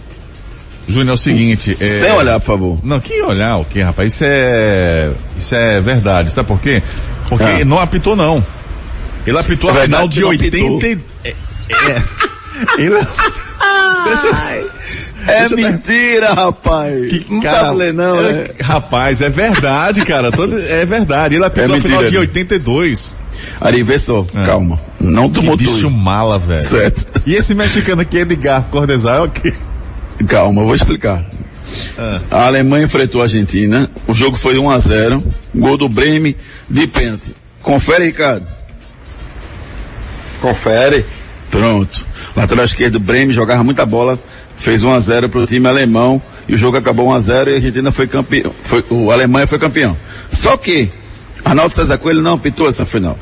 Júnior, é o seguinte. É... Sem olhar, por favor. Não, que olhar o que, rapaz? Isso é. Isso é verdade. Sabe por quê? Porque ah. não apitou, não. Ele apitou é a final de 80. É, é, ele... *laughs* Deixa... É Deixa eu mentira, rapaz. Que não cara, sabe ler, não, é- né? Rapaz, é verdade, cara. Todo- é verdade. Ele apitou É a final de né? 82. Ari, vê só, É. calma. Não Que tumultue. bicho mala, velho. Certo. E esse mexicano aqui, Edgar Cordesal, é o quê? Calma, eu vou explicar. Ah. A Alemanha enfrentou a Argentina. O jogo foi 1 a 0 Gol do Bremen de pênalti. Confere, Ricardo. Confere. Pronto. Lateral esquerdo, Bremen jogava muita bola. Fez 1 a 0 para o time alemão. E o jogo acabou 1 a 0 e a Argentina foi campeão. Foi, o Alemanha foi campeão. Só que Arnaldo César Coelho não apitou essa final.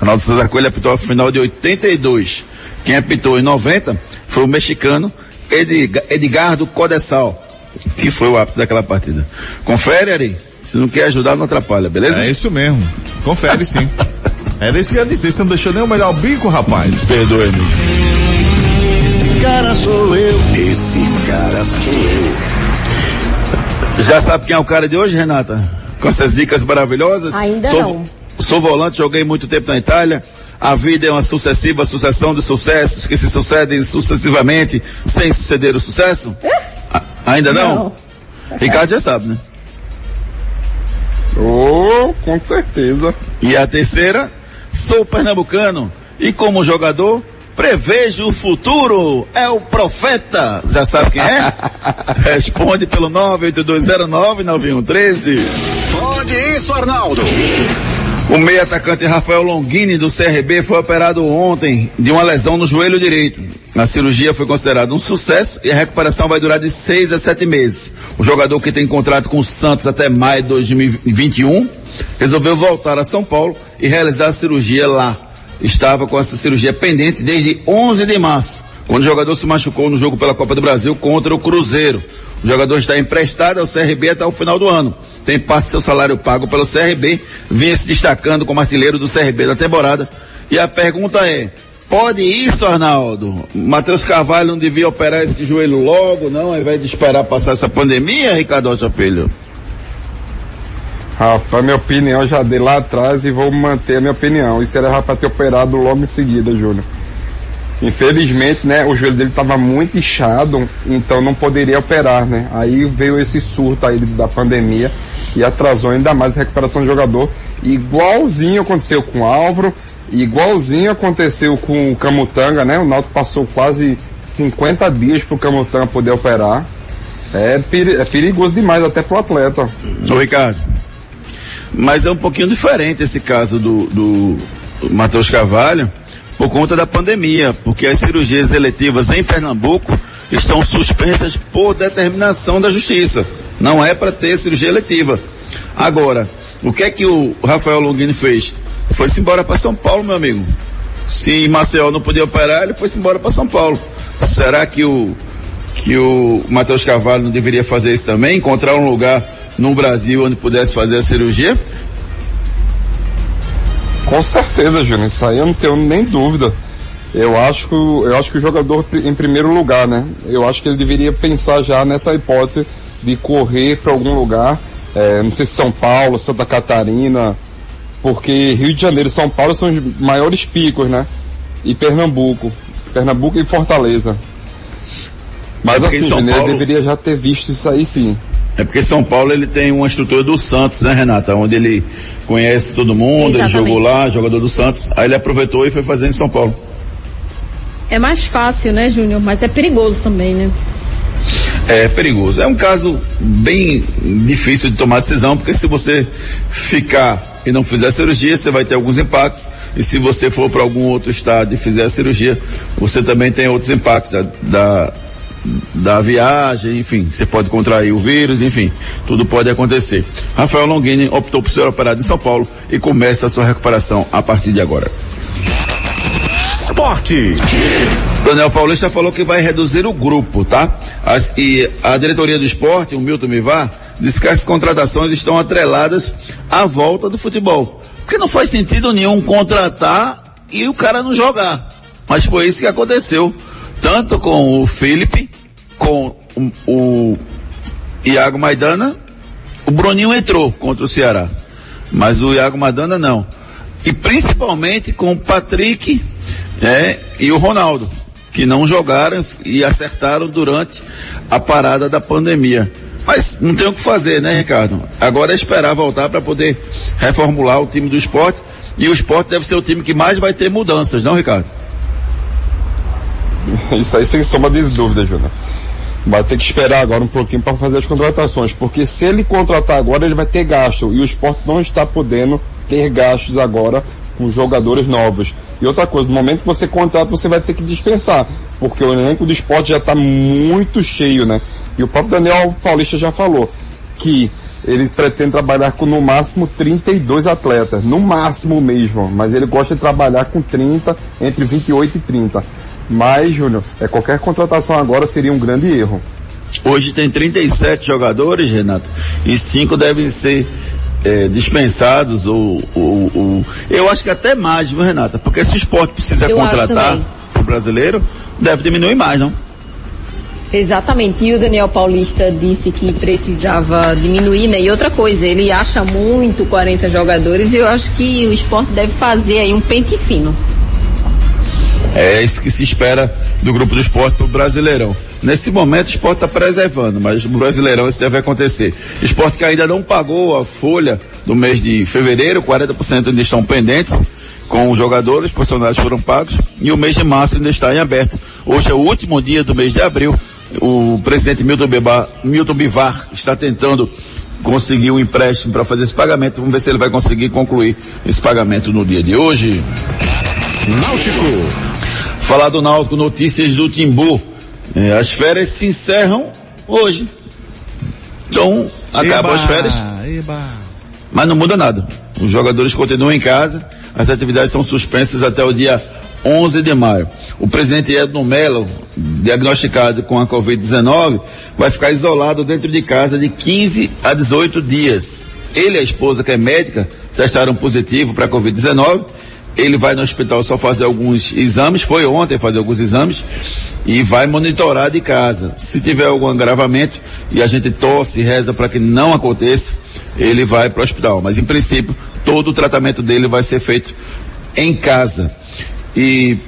Arnaldo César Coelho apitou a final de 82. Quem apitou em 90 foi o mexicano Edgardo Codessal, que foi o árbitro daquela partida. Confere, Ari. Se não quer ajudar, não atrapalha, beleza? É isso mesmo. Confere sim. *laughs* Era isso que eu ia dizer. Você não deixou nem o melhor bico, rapaz. Perdoe-me. Esse cara sou eu. Esse cara sou eu. Já sabe quem é o cara de hoje, Renata? Com essas dicas maravilhosas? Ainda sou, não. Sou volante, joguei muito tempo na Itália. A vida é uma sucessiva sucessão de sucessos que se sucedem sucessivamente sem suceder o sucesso? A- ainda não? Ricardo já sabe, né? Oh, com certeza. E a terceira, sou pernambucano e como jogador prevejo o futuro. É o profeta. Já sabe quem é? *laughs* Responde pelo 982099113. Pode isso, Arnaldo. O meio atacante Rafael Longini do CRB foi operado ontem de uma lesão no joelho direito. A cirurgia foi considerada um sucesso e a recuperação vai durar de seis a sete meses. O jogador que tem contrato com o Santos até maio de 2021 resolveu voltar a São Paulo e realizar a cirurgia lá. Estava com essa cirurgia pendente desde 11 de março, quando o jogador se machucou no jogo pela Copa do Brasil contra o Cruzeiro. O jogador está emprestado ao CRB até o final do ano. Tem parte do seu salário pago pelo CRB, vinha se destacando como artilheiro do CRB da temporada. E a pergunta é, pode isso, Arnaldo? Matheus Carvalho não devia operar esse joelho logo, não, ao invés de esperar passar essa pandemia, Ricardo Rocha Filho? Rapaz, minha opinião já dei lá atrás e vou manter a minha opinião. Isso era pra ter operado logo em seguida, Júnior. Infelizmente, né, o joelho dele estava muito inchado, então não poderia operar, né? Aí veio esse surto aí da pandemia e atrasou ainda mais a recuperação do jogador. Igualzinho aconteceu com o Álvaro, igualzinho aconteceu com o Camutanga, né? O Náutico passou quase 50 dias pro Camutanga poder operar. É, peri- é perigoso demais até pro atleta. Ô Ricardo, mas é um pouquinho diferente esse caso do, do Matheus Carvalho por conta da pandemia, porque as cirurgias eletivas em Pernambuco estão suspensas por determinação da justiça. Não é para ter cirurgia eletiva. Agora, o que é que o Rafael Longini fez? Foi-se embora para São Paulo, meu amigo. Se Maceió não podia operar, ele foi-se embora para São Paulo. Será que o que o Matheus Carvalho não deveria fazer isso também? Encontrar um lugar no Brasil onde pudesse fazer a cirurgia? Com certeza, Júnior, isso aí eu não tenho nem dúvida. Eu acho que, o- eu acho que o jogador em primeiro lugar, né? Eu acho que ele deveria pensar já nessa hipótese de correr para algum lugar, é, não sei se São Paulo, Santa Catarina, porque Rio de Janeiro e São Paulo são os maiores picos, né? E Pernambuco, Pernambuco e Fortaleza. Mas É assim, Júnior, Paulo- deveria já ter visto isso aí sim. É porque São Paulo ele tem uma estrutura do Santos, né, Renata? Onde ele conhece todo mundo, ele Exatamente. jogou lá, jogador do Santos. Aí ele aproveitou e foi fazer em São Paulo. É mais fácil, né, Júnior? Mas é perigoso também, né? É perigoso. É um caso bem difícil de tomar decisão, porque se você ficar e não fizer a cirurgia, você vai ter alguns impactos. E se você for para algum outro estado e fizer a cirurgia, você também tem outros impactos da, da, da viagem, enfim, você pode contrair o vírus, enfim, tudo pode acontecer. Rafael Longini optou por ser operado em São Paulo e começa a sua recuperação a partir de agora. Esporte. Daniel Paulista falou que vai reduzir o grupo, tá? As- e a diretoria do esporte, o Milton Mivar, disse que as contratações estão atreladas à volta do futebol. Porque não faz sentido nenhum contratar e o cara não jogar. Mas foi isso que aconteceu. Tanto com o Felipe, com o, o Iago Maidana, o Bruninho entrou contra o Ceará. Mas o Iago Maidana não. E principalmente com o Patrick né, e o Ronaldo. que não jogaram e acertaram durante a parada da pandemia. Mas não tem o que fazer, né, Ricardo? Agora é esperar voltar para poder reformular o time do esporte. E o esporte deve ser o time que mais vai ter mudanças, não, Ricardo? *laughs* Isso aí sem soma de dúvida, Júnior. Vai ter que esperar agora um pouquinho para fazer as contratações, porque se ele contratar agora, ele vai ter gasto. E o esporte não está podendo ter gastos agora com jogadores novos. E outra coisa, no momento que você contrata, você vai ter que dispensar, porque o elenco do esporte já está muito cheio, né? E o próprio Daniel Paulista já falou que ele pretende trabalhar com no máximo 32 atletas, no máximo mesmo, mas ele gosta de trabalhar com 30, entre 28 e 30. Mas, Júnior, é, qualquer contratação agora seria um grande erro. Hoje tem 37 jogadores, Renato, e cinco devem ser é, dispensados ou, ou, ou, Eu acho que até mais, viu, Renata? Porque se o esporte precisa Eu contratar o brasileiro, deve diminuir mais, não? Exatamente. E o Daniel Paulista disse que precisava diminuir, né? E outra coisa, ele acha muito 40 jogadores e eu acho que o esporte deve fazer aí um pente fino. É isso que se espera do grupo do esporte para o Brasileirão. Nesse momento o esporte está preservando, mas no Brasileirão isso deve acontecer. Esporte que ainda não pagou a folha do mês de fevereiro, 40% ainda estão pendentes com os jogadores, os funcionários foram pagos, e o mês de março ainda está em aberto. Hoje é o último dia do mês de abril. O presidente Milton, Bivar, Milton Bivar está tentando conseguir um empréstimo para fazer esse pagamento. Vamos ver se ele vai conseguir concluir esse pagamento no dia de hoje. Náutico. Falar do Náutico, notícias do Timbu. É, as férias se encerram hoje. Então, acabam as férias. Eba. Mas não muda nada. Os jogadores continuam em casa, as atividades são suspensas até o dia 11 de maio. O presidente Edno Mello, diagnosticado com a Covid-19, vai ficar isolado dentro de casa de 15 a 18 dias. Ele e a esposa, que é médica, testaram positivo para a Covid-19 ele vai no hospital só fazer alguns exames, foi ontem fazer alguns exames, e vai monitorar de casa. Se tiver algum agravamento, e a gente torce e reza para que não aconteça, ele vai para o hospital. Mas em princípio, todo o tratamento dele vai ser feito em casa. E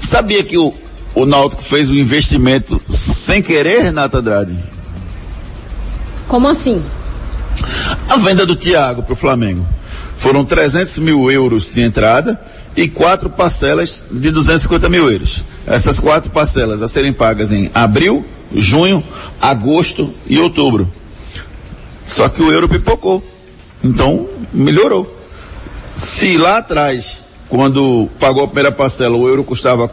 sabia que o, o Náutico fez um investimento sem querer, Renata Andrade? Como assim? A venda do Thiago para o Flamengo. Foram 300 mil euros de entrada e quatro parcelas de 250 mil euros. Essas quatro parcelas a serem pagas em abril, junho, agosto e outubro. Só que o euro pipocou. Então, melhorou. Se lá atrás, quando pagou a primeira parcela, o euro custava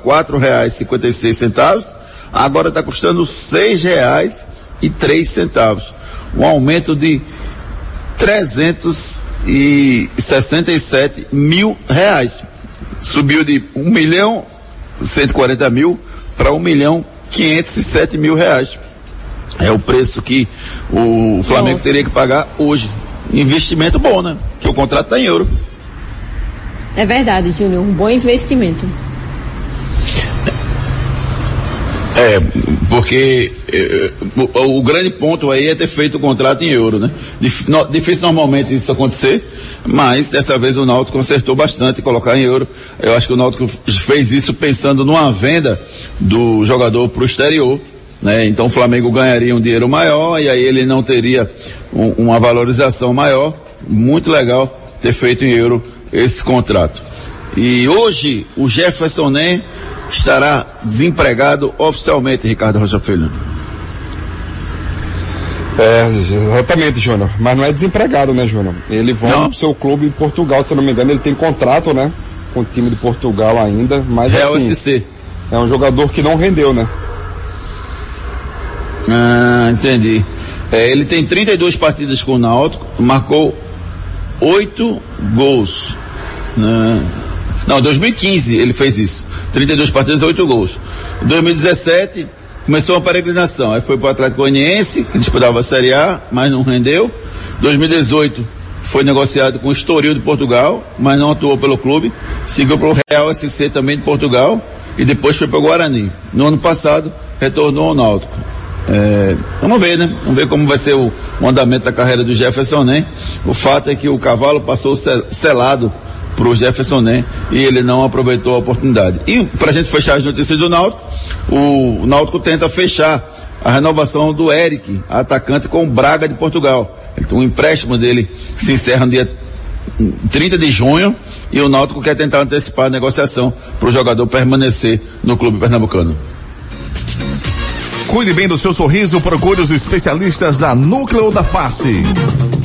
seis centavos, agora está custando três centavos. Um aumento de 300 e 67 mil reais. Subiu de 1 milhão 140 mil para 1 milhão 507 mil reais. É o preço que o Flamengo Nossa. teria que pagar hoje. Investimento bom, né? Que o contrato está em euro. É verdade, Júnior, um bom investimento. É, porque eh, o, o grande ponto aí é ter feito o contrato em euro, né? Dif- no- difícil normalmente isso acontecer, mas dessa vez o Náutico acertou bastante colocar em euro. Eu acho que o Náutico fez isso pensando numa venda do jogador para o exterior, né? Então o Flamengo ganharia um dinheiro maior e aí ele não teria um- uma valorização maior. Muito legal ter feito em euro esse contrato. E hoje o Jefferson Nem estará desempregado oficialmente, Ricardo Rocha Filho. É, exatamente, Júnior. Mas não é desempregado, né, Júnior? Ele volta Não. pro seu clube em Portugal, se eu não me engano, ele tem contrato, né? Com o time de Portugal ainda, mas Real assim, SC. é um jogador que não rendeu, né? Ah, entendi. É, ele tem 32 partidas com o Náutico, marcou 8 gols. né? Não, 2015 ele fez isso. 32 partidas, 8 gols. Em 2017 começou uma peregrinação. Aí foi para o Atlético Goianiense, que disputava a Série A, mas não rendeu. 2018 foi negociado com o Estoril de Portugal, mas não atuou pelo clube. Seguiu para o Real SC também de Portugal e depois foi para o Guarani. No ano passado retornou ao Náutico. É, vamos ver, né? Vamos ver como vai ser o, o andamento da carreira do Jefferson, né? O fato é que o cavalo passou sel- selado para o Jefferson Nem e ele não aproveitou a oportunidade. E para a gente fechar as notícias do Náutico, o Náutico tenta fechar a renovação do Eric, atacante com o Braga de Portugal. O empréstimo dele se encerra no dia 30 de junho e o Náutico quer tentar antecipar a negociação para o jogador permanecer no clube pernambucano. Cuide bem do seu sorriso, procure os especialistas da Núcleo da Face.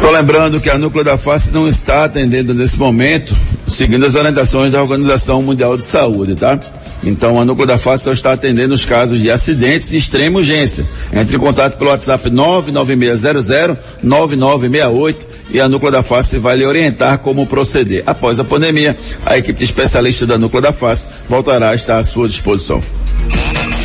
Só lembrando que a Núcleo da Face não está atendendo nesse momento, seguindo as orientações da Organização Mundial de Saúde, tá? Então a Núcleo da Face só está atendendo os casos de acidentes de extrema urgência. Entre em contato pelo WhatsApp 99600-9968 e a Núcleo da Face vai lhe orientar como proceder. Após a pandemia, a equipe de especialistas da Núcleo da Face voltará a estar à sua disposição.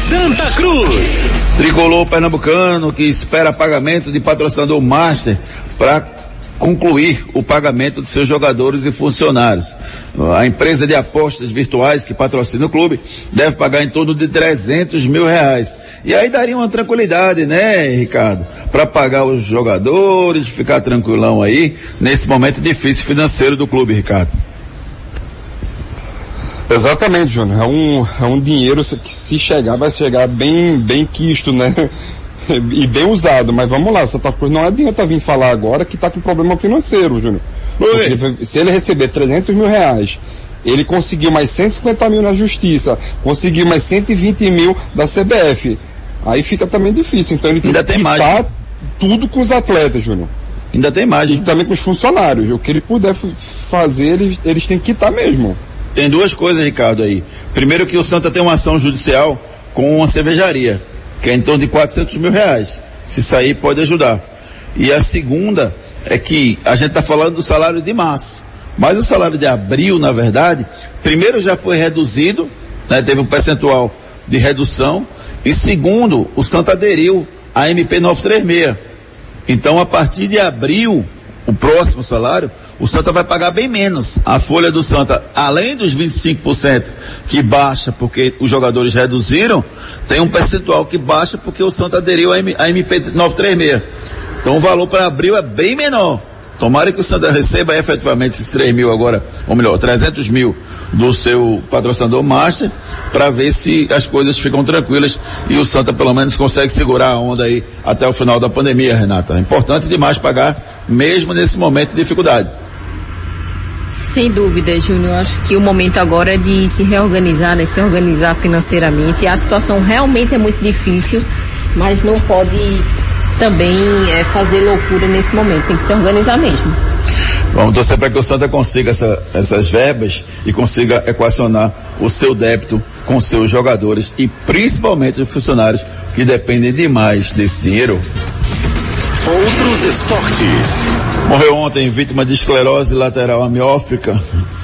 Santa Cruz. Tricolor pernambucano que espera pagamento de patrocinador master para concluir o pagamento de seus jogadores e funcionários. A empresa de apostas virtuais que patrocina o clube deve pagar em torno de 300 mil reais. E aí daria uma tranquilidade, né, Ricardo? Para pagar os jogadores, ficar tranquilão aí, nesse momento difícil financeiro do clube, Ricardo. Exatamente, Júnior. É um, é um dinheiro que se chegar, vai chegar bem, bem quisto, né? *laughs* e bem usado, mas vamos lá, Santa Cruz não adianta vir falar agora que está com problema financeiro, Júnior. Se ele receber 300 mil reais, ele conseguiu mais 150 mil na justiça, conseguiu mais 120 mil da CBF. Aí fica também difícil. Então ele tem Ainda que tem quitar mais. tudo com os atletas, Júnior. Ainda tem mais. E também com os funcionários. O que ele puder fazer, eles, eles têm que quitar mesmo. Tem duas coisas, Ricardo, aí. Primeiro que o Santa tem uma ação judicial com uma cervejaria, que é em torno de 400 mil reais. Se sair, pode ajudar. E a segunda é que a gente está falando do salário de março. Mas o salário de abril, na verdade, primeiro já foi reduzido, né, teve um percentual de redução, e segundo, o Santa aderiu à MP 936. Então, a partir de abril, o próximo salário, o Santa vai pagar bem menos. A folha do Santa, além dos 25% que baixa porque os jogadores reduziram, tem um percentual que baixa porque o Santa aderiu à M- à MP 936. Então, o valor para abril é bem menor. Tomara que o Santa receba efetivamente esses 3 mil agora, ou melhor, 300 mil do seu patrocinador Master, para ver se as coisas ficam tranquilas e o Santa pelo menos consegue segurar a onda aí até o final da pandemia, Renata. É importante demais pagar, mesmo nesse momento de dificuldade. Sem dúvida, Júnior. Acho que o momento agora é de se reorganizar, né? Se organizar financeiramente. A situação realmente é muito difícil, mas não pode também é, fazer loucura nesse momento. Tem que se organizar mesmo. Vamos torcer para que o Santa consiga essa- essas verbas e consiga equacionar o seu débito com seus jogadores e principalmente os funcionários que dependem demais desse dinheiro. Outros esportes. Morreu ontem vítima de esclerose lateral amiófrica,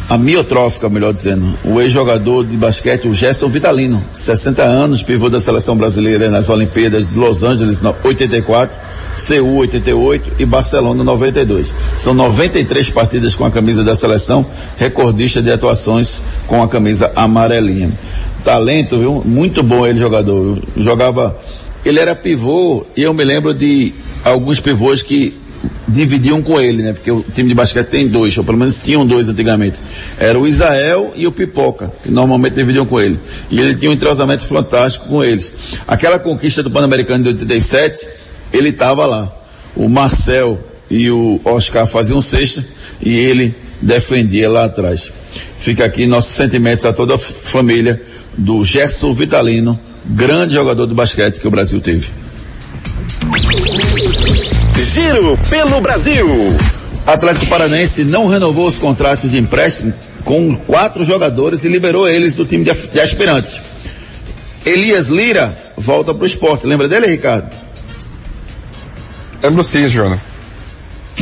amiotrófica, melhor dizendo. O ex-jogador de basquete, o Gerson Vitalino, 60 anos, pivô da seleção brasileira nas Olimpíadas de Los Angeles no 84, Seul 88 e Barcelona 92. São 93 partidas com a camisa da seleção, recordista de atuações com a camisa amarelinha. Talento, viu? Muito bom ele jogador. Jogava ele era pivô e eu me lembro de alguns pivôs que dividiam com ele, né? Porque o time de basquete tem dois, ou pelo menos tinham dois antigamente. Era o Isael e o Pipoca, que normalmente dividiam com ele. E ele tinha um entrosamento fantástico com eles. Aquela conquista do Pan-Americano de 87, ele estava lá. O Marcel e o Oscar faziam sexta e ele defendia lá atrás. Fica aqui nossos sentimentos a toda a família do Gerson Vitalino, grande jogador de basquete que o Brasil teve. Giro pelo Brasil. Atlético Paranense não renovou os contratos de empréstimo com quatro jogadores e liberou eles do time de, aspirantes. Elias Lira volta pro esporte. Lembra dele, Ricardo? Lembro sim, Júnior.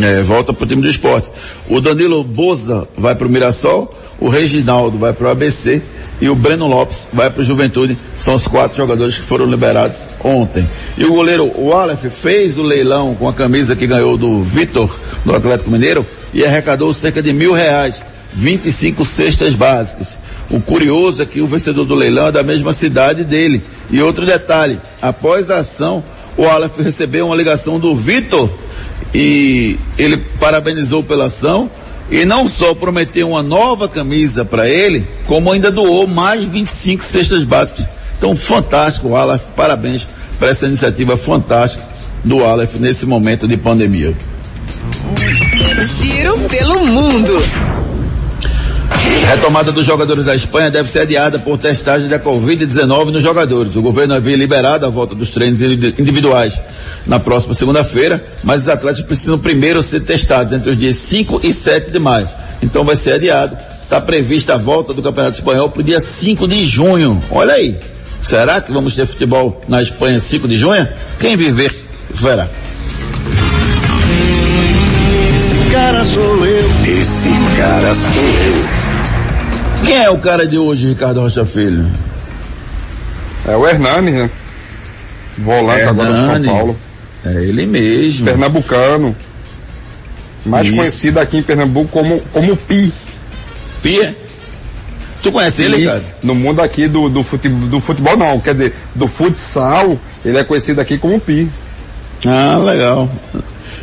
É, volta pro time do esporte. O Danilo Boza vai pro Mirassol, o Reginaldo vai pro ABC e o Breno Lopes vai pro Juventude. São os quatro jogadores que foram liberados ontem. E o goleiro Wallace fez o leilão com a camisa que ganhou do Vitor, do Atlético Mineiro, e arrecadou cerca de mil reais, 25 cestas básicas. O curioso é que o vencedor do leilão é da mesma cidade dele. E outro detalhe, após a ação, o Aleph recebeu uma ligação do Vitor e ele parabenizou pela ação e não só prometeu uma nova camisa para ele, como ainda doou mais 25 cestas básicas. Então, fantástico, Aleph, parabéns para essa iniciativa fantástica do Aleph nesse momento de pandemia. Giro pelo mundo. Retomada dos jogadores da Espanha deve ser adiada por testagem da Covid-19 nos jogadores. O governo havia liberado a volta dos treinos individuais na próxima segunda-feira, mas os atletas precisam primeiro ser testados entre os dias 5 e 7 de maio. Então vai ser adiado. Está prevista a volta do Campeonato Espanhol para o dia 5 de junho. Olha aí. Será que vamos ter futebol na Espanha 5 de junho? Quem viver, verá. Esse cara sou eu. Esse cara sou eu. Quem é o cara de hoje, Ricardo Rocha Filho? É o Hernani, né? Volante agora de São Hernani. Paulo. É ele mesmo. Pernambucano. Mais Isso. conhecido aqui em Pernambuco como, como Pi. Pia? Tu conhece ele, Pi, cara? No mundo aqui do, do, futebol, do futebol não, quer dizer, do futsal, ele é conhecido aqui como Pi. Ah, legal.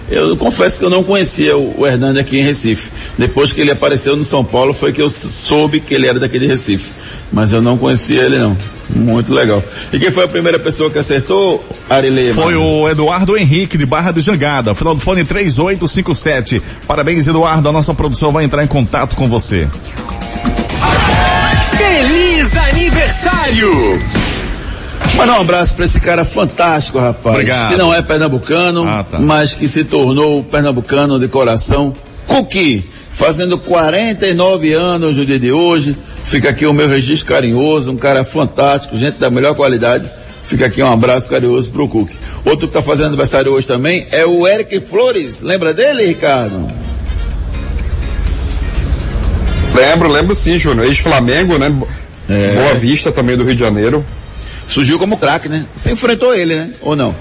Eu confesso que eu não conhecia o, o Hernani aqui em Recife. Depois que ele apareceu no São Paulo foi que eu soube que ele era daqui de Recife. Mas eu não conhecia ele não. Muito legal. E quem foi a primeira pessoa que acertou, Arilema? Foi o Eduardo Henrique de Barra do Jangada, final do fone 3857. Parabéns, Eduardo. A nossa produção vai entrar em contato com você. Feliz aniversário! Mandar um abraço pra esse cara fantástico, rapaz. Obrigado. Que não é pernambucano, Ah, tá. mas que se tornou pernambucano de coração. Cookie, fazendo 49 anos no dia de hoje. Fica aqui o meu registro carinhoso, um cara fantástico, gente da melhor qualidade. Fica aqui um abraço carinhoso pro Cookie. Outro que tá fazendo aniversário hoje também é o Eric Flores. Lembra dele, Ricardo? Lembro, lembro sim, Júnior. Ex-Flamengo, né? É. Boa Vista também do Rio de Janeiro. Surgiu como craque, né? Você enfrentou ele, né? Ou não?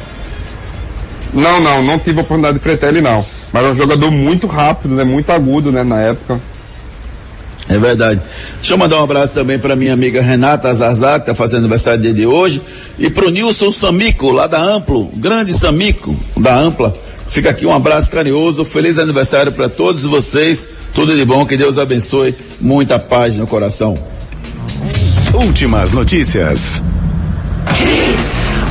Não, não, não tive a oportunidade de enfrentar ele não. Mas é um jogador muito rápido, né? Muito agudo, né? Na época. É verdade. Deixa eu mandar um abraço também para minha amiga Renata Azazá, que está fazendo aniversário dia de hoje, e para o Nilson Samico, lá da Amplo, grande Samico, da Ampla. Fica aqui um abraço carinhoso, feliz aniversário para todos vocês, tudo de bom, que Deus abençoe, muita paz no coração. Últimas notícias.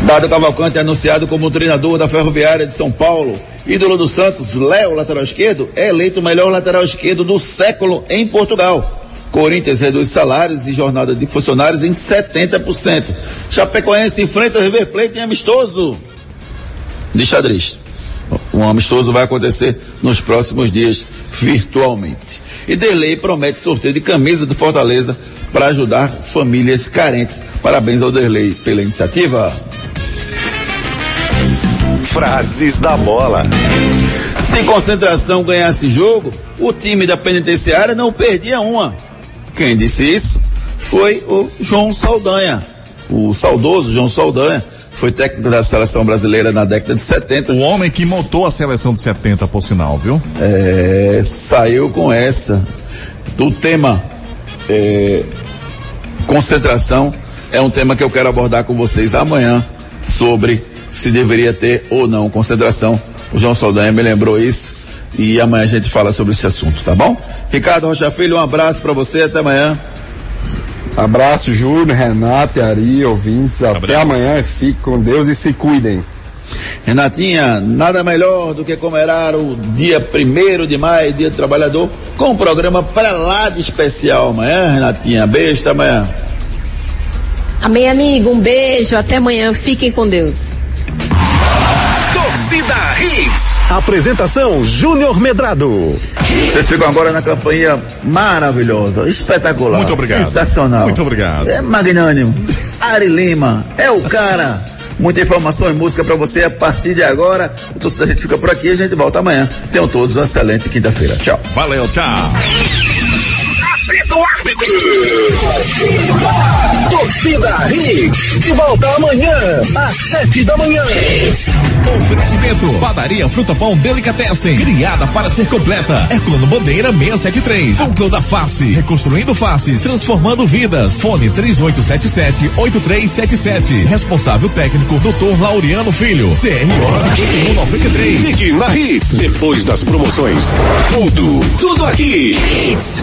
Dado Cavalcante é anunciado como treinador da Ferroviária de São Paulo. Ídolo do Santos, Léo, lateral esquerdo, é eleito o melhor lateral esquerdo do século em Portugal. Corinthians reduz salários e jornada de funcionários em 70%. Chapecoense enfrenta o River Plate em amistoso de xadrez. Um amistoso vai acontecer nos próximos dias, virtualmente. E Derlei promete sorteio de camisa do Fortaleza para ajudar famílias carentes. Parabéns ao Derlei pela iniciativa. Frases da bola. Se concentração ganhasse jogo, o time da penitenciária não perdia uma. Quem disse isso foi o João Saldanha. O saudoso João Saldanha foi técnico da seleção brasileira na década de 70. O homem que montou a seleção de 70, por sinal, viu? É, saiu com essa. O tema é, concentração é um tema que eu quero abordar com vocês amanhã sobre se deveria ter ou não concentração. O João Saldanha me lembrou isso e amanhã a gente fala sobre esse assunto, tá bom? Ricardo Rocha Filho, um abraço para você, até amanhã. Abraço, Júnior, Renato e Ari, ouvintes. Até Abraço. amanhã. Fique com Deus e se cuidem. Renatinha, nada melhor do que comemorar o dia primeiro de maio, dia do trabalhador, com um programa para lá de especial amanhã, Renatinha. Beijo, até amanhã. Amém, amigo. Um beijo. Até amanhã. Fiquem com Deus. Torcida Hits. Apresentação Júnior Medrado. Vocês ficam agora na campanha maravilhosa, espetacular. Muito obrigado. Sensacional. Muito obrigado. É magnânimo. Ari Lima, é o cara. Muita informação e música para você a partir de agora. Então, a gente fica por aqui e a gente volta amanhã. Tenham todos uma excelente quinta-feira. Tchau. Valeu, tchau. Torcida Hits. De volta amanhã, às sete da manhã. Oferecimento. Padaria Fruta Pão Delicatessen. Criada para ser completa. Herculano Bandeira 673. Núcleo da Face. Reconstruindo faces. Transformando vidas. Fone 3877-8377. Responsável técnico Dr. Laureano Filho. CRO 5193. Ligue na Hits. Depois das promoções. Tudo, tudo aqui. Hits.